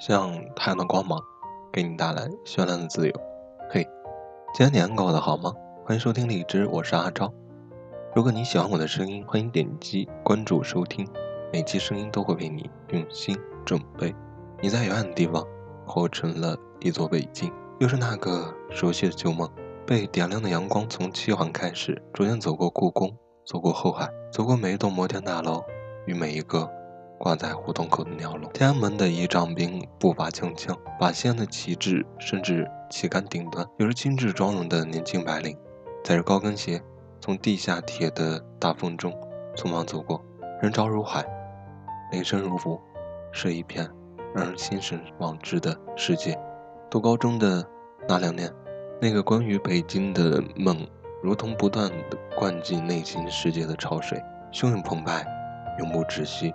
像太阳的光芒，给你带来绚烂的自由。嘿，今天年过得好吗？欢迎收听荔枝，我是阿昭。如果你喜欢我的声音，欢迎点击关注收听，每期声音都会为你用心准备。你在遥远的地方，活成了一座北京，又是那个熟悉的旧梦，被点亮的阳光从七环开始，逐渐走过故宫，走过后海，走过每一栋摩天大楼与每一个。挂在胡同口的鸟笼，天安门的仪仗兵步伐铿锵，把西安的旗帜升至旗杆顶端。有着精致妆容的年轻白领，踩着高跟鞋，从地下铁的大风中匆忙走过。人潮如海，雷声如鼓，是一片让人心神往之的世界。读高中的那两年，那个关于北京的梦，如同不断的灌进内心世界的潮水，汹涌澎湃，永不止息。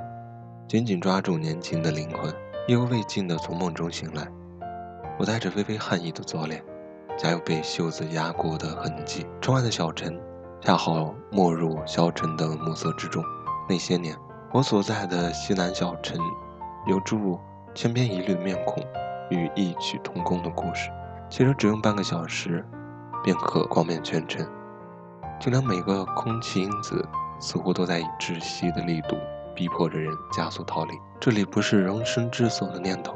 紧紧抓住年轻的灵魂，意犹未尽地从梦中醒来。我带着微微汗意的左脸，夹有被袖子压过的痕迹。窗外的小城，恰好没入消沉的暮色之中。那些年，我所在的西南小城，有住千篇一律面孔与异曲同工的故事。其实只用半个小时，便可逛遍全城。就连每个空气因子，似乎都在以窒息的力度。逼迫着人加速逃离。这里不是容身之所的念头，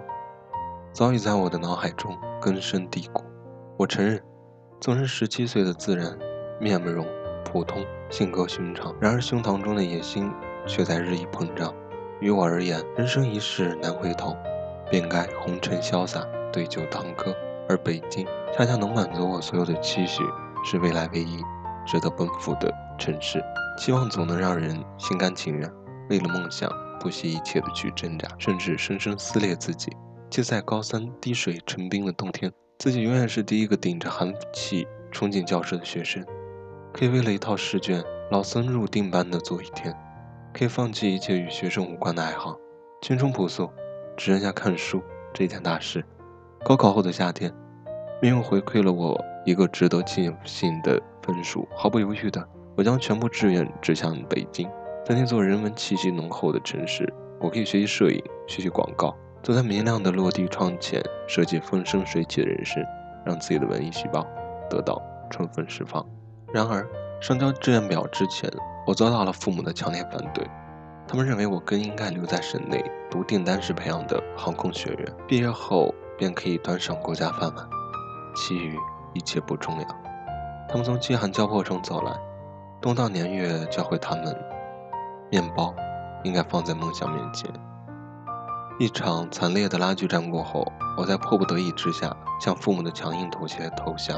早已在我的脑海中根深蒂固。我承认，纵是十七岁的自然，面目容普通，性格寻常，然而胸膛中的野心却在日益膨胀。于我而言，人生一世难回头，便该红尘潇洒，对酒当歌。而北京，恰恰能满足我所有的期许，是未来唯一值得奔赴的城市。期望总能让人心甘情愿。为了梦想，不惜一切的去挣扎，甚至生生撕裂自己。就在高三滴水成冰的冬天，自己永远是第一个顶着寒气冲进教室的学生。可以为了一套试卷，老僧入定般的做一天；可以放弃一切与学生无关的爱好，青春朴素，只剩下看书这件大事。高考后的夏天，命运回馈了我一个值得庆幸的分数，毫不犹豫的，我将全部志愿指向北京。在那座人文气息浓厚的城市，我可以学习摄影，学习广告，坐在明亮的落地窗前，设计风生水起的人生，让自己的文艺细胞得到充分释放。然而，上交志愿表之前，我遭到了父母的强烈反对。他们认为我更应该留在省内读订单式培养的航空学院，毕业后便可以端上国家饭碗，其余一切不重要。他们从饥寒交迫中走来，冬到年月教会他们。面包应该放在梦想面前。一场惨烈的拉锯战过后，我在迫不得已之下向父母的强硬妥协投降，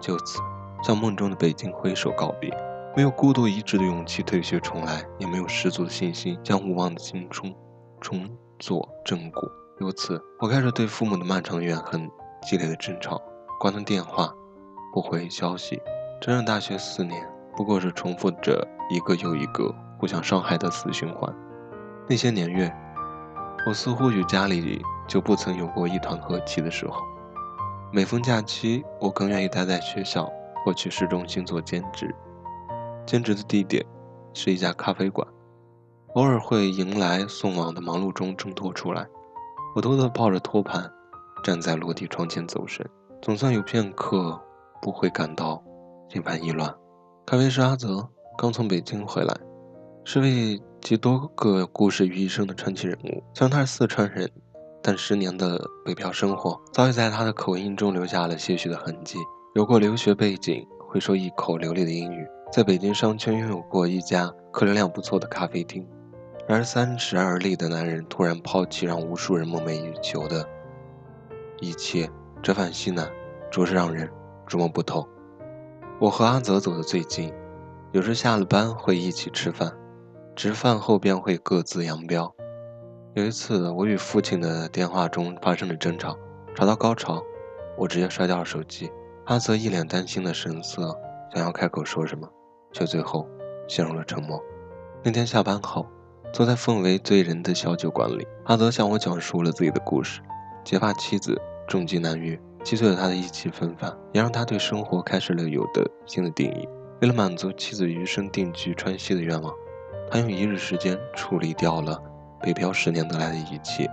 就此向梦中的北京挥手告别。没有孤独一掷的勇气退学重来，也没有十足的信心将无望的青春重做正果。由此，我开始对父母的漫长怨恨、激烈的争吵，挂断电话，不回消息。整整大学四年，不过是重复着一个又一个。互相伤害的死循环。那些年月，我似乎与家里就不曾有过一团和气的时候。每逢假期，我更愿意待在学校或去市中心做兼职。兼职的地点是一家咖啡馆，偶尔会迎来送往的忙碌中挣脱出来。我偷偷抱着托盘，站在落地窗前走神，总算有片刻不会感到心烦意乱。咖啡师阿泽刚从北京回来。是位集多个故事于一身的传奇人物。虽然他是四川人，但十年的北漂生活早已在他的口音中留下了些许的痕迹。有过留学背景，会说一口流利的英语，在北京商圈拥有过一家客流量不错的咖啡厅。然而三十而立的男人突然抛弃让无数人梦寐以求的一切，折返西南，着实让人捉摸不透。我和阿泽走得最近，有时下了班会一起吃饭。吃饭后便会各自扬镳。有一次，我与父亲的电话中发生了争吵，吵到高潮，我直接摔掉了手机。阿泽一脸担心的神色，想要开口说什么，却最后陷入了沉默。那天下班后，坐在氛围醉人的小酒馆里，阿泽向我讲述了自己的故事：结发妻子重疾难愈，击碎了他的意气风发，也让他对生活开始了有的新的定义。为了满足妻子余生定居川西的愿望。他用一日时间处理掉了北漂十年得来的一切，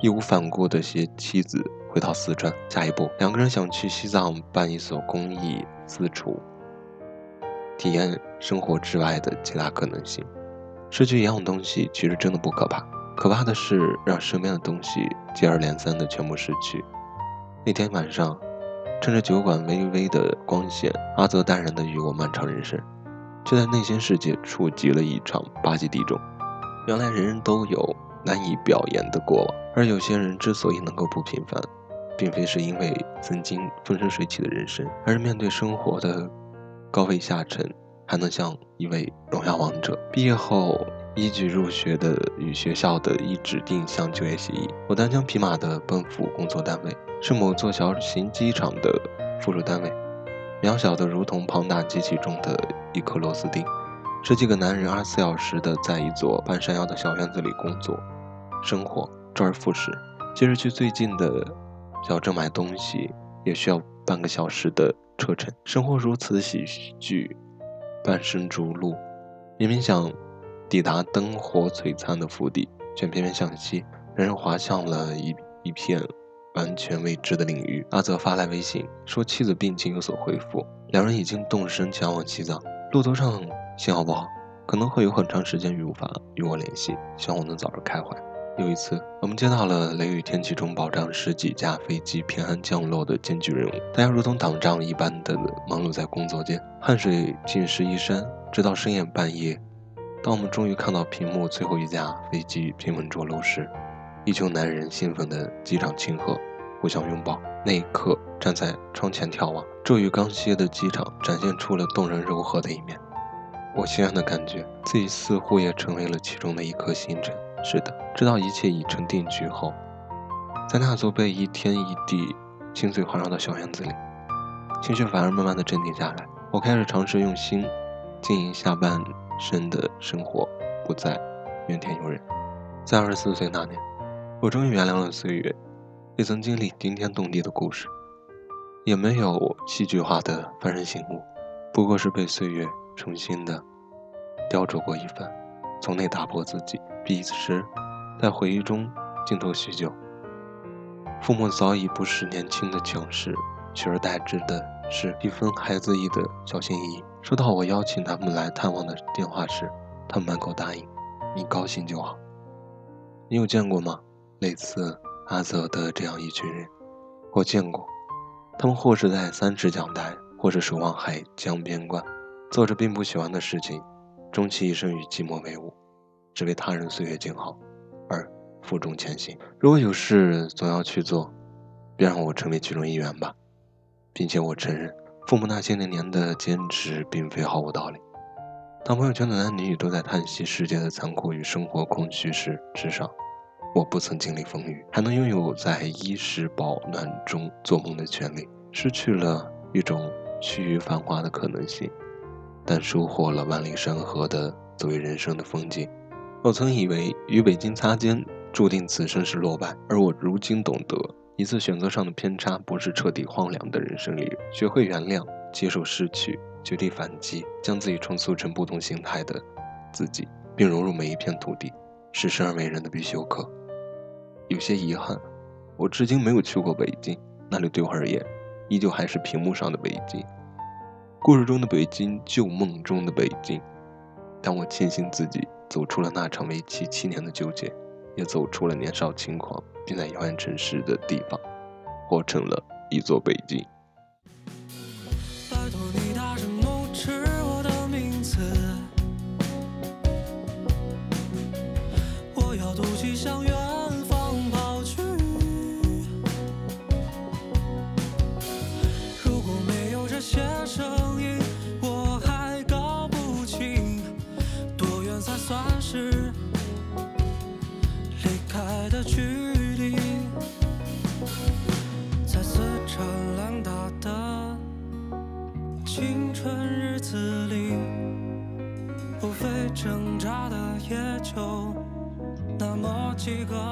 义无反顾地携妻子回到四川。下一步，两个人想去西藏办一所公益私厨，体验生活之外的其他可能性。失去一样东西，其实真的不可怕，可怕的是让身边的东西接二连三的全部失去。那天晚上，趁着酒馆微微的光线，阿泽淡然的与我漫长人生，却在内心世界触及了一场八级地震。原来人人都有难以表言的过往，而有些人之所以能够不平凡，并非是因为曾经风生水起的人生，而是面对生活的高位下沉，还能像一位荣耀王者。毕业后，依据入学的与学校的一指定项就业协议，我单枪匹马的奔赴工作单位，是某座小型机场的附属单位，渺小的如同庞大机器中的一颗螺丝钉。十几个男人二十四小时的在一座半山腰的小院子里工作、生活，周而复始。即使去最近的小镇买东西，也需要半个小时的车程。生活如此喜剧，半生逐鹿。明明想抵达灯火璀璨的府邸，却偏偏向西，人人滑向了一一片完全未知的领域。阿泽发来微信说，妻子病情有所恢复，两人已经动身前往西藏。路途上。信号不好，可能会有很长时间无法与我联系，希望我能早日开怀。有一次，我们接到了雷雨天气中保障十几架飞机平安降落的艰巨任务，大家如同打仗一般的忙碌在工作间，汗水浸湿衣衫，直到深夜半夜。当我们终于看到屏幕最后一架飞机平稳着陆时，一群男人兴奋地击掌庆贺，互相拥抱。那一刻，站在窗前眺望，骤雨刚歇的机场展现出了动人柔和的一面。我欣然的感觉自己似乎也成为了其中的一颗星辰。是的，直到一切已成定局后，在那座被一天一地青翠环绕的小院子里，情绪反而慢慢的镇定下来。我开始尝试用心经营下半生的生活，不再怨天尤人。在二十四岁那年，我终于原谅了岁月，也曾经历惊天动地的故事，也没有戏剧化的幡然醒悟，不过是被岁月。重新的雕琢过一番，从内打破自己。彼时，在回忆中静坐许久。父母早已不是年轻的强势，取而代之的是一份孩子意的小心翼翼。收到我邀请他们来探望的电话时，他们满口答应：“你高兴就好。”你有见过吗？类似阿泽的这样一群人，我见过。他们或是在三尺讲台，或是守望海江边关。做着并不喜欢的事情，终其一生与寂寞为伍，只为他人岁月静好而负重前行。如果有事总要去做，别让我成为其中一员吧。并且我承认，父母那些年年的坚持并非毫无道理。当朋友圈的男女都在叹息世界的残酷与生活空虚时，至少我不曾经历风雨，还能拥有在衣食保暖中做梦的权利，失去了一种趋于繁华的可能性。但收获了万里山河的作为人生的风景。我曾以为与北京擦肩，注定此生是落败。而我如今懂得，一次选择上的偏差，不是彻底荒凉的人生里。学会原谅，接受失去，绝地反击，将自己重塑成不同形态的自己，并融入每一片土地，是生而为人的必修课。有些遗憾，我至今没有去过北京，那里对我而言，依旧还是屏幕上的北京。故事中的北京，旧梦中的北京。但我庆幸自己走出了那场为期七年的纠结，也走出了年少轻狂，并在遥远城市的地方，活成了一座北京。我要独骑向远挣扎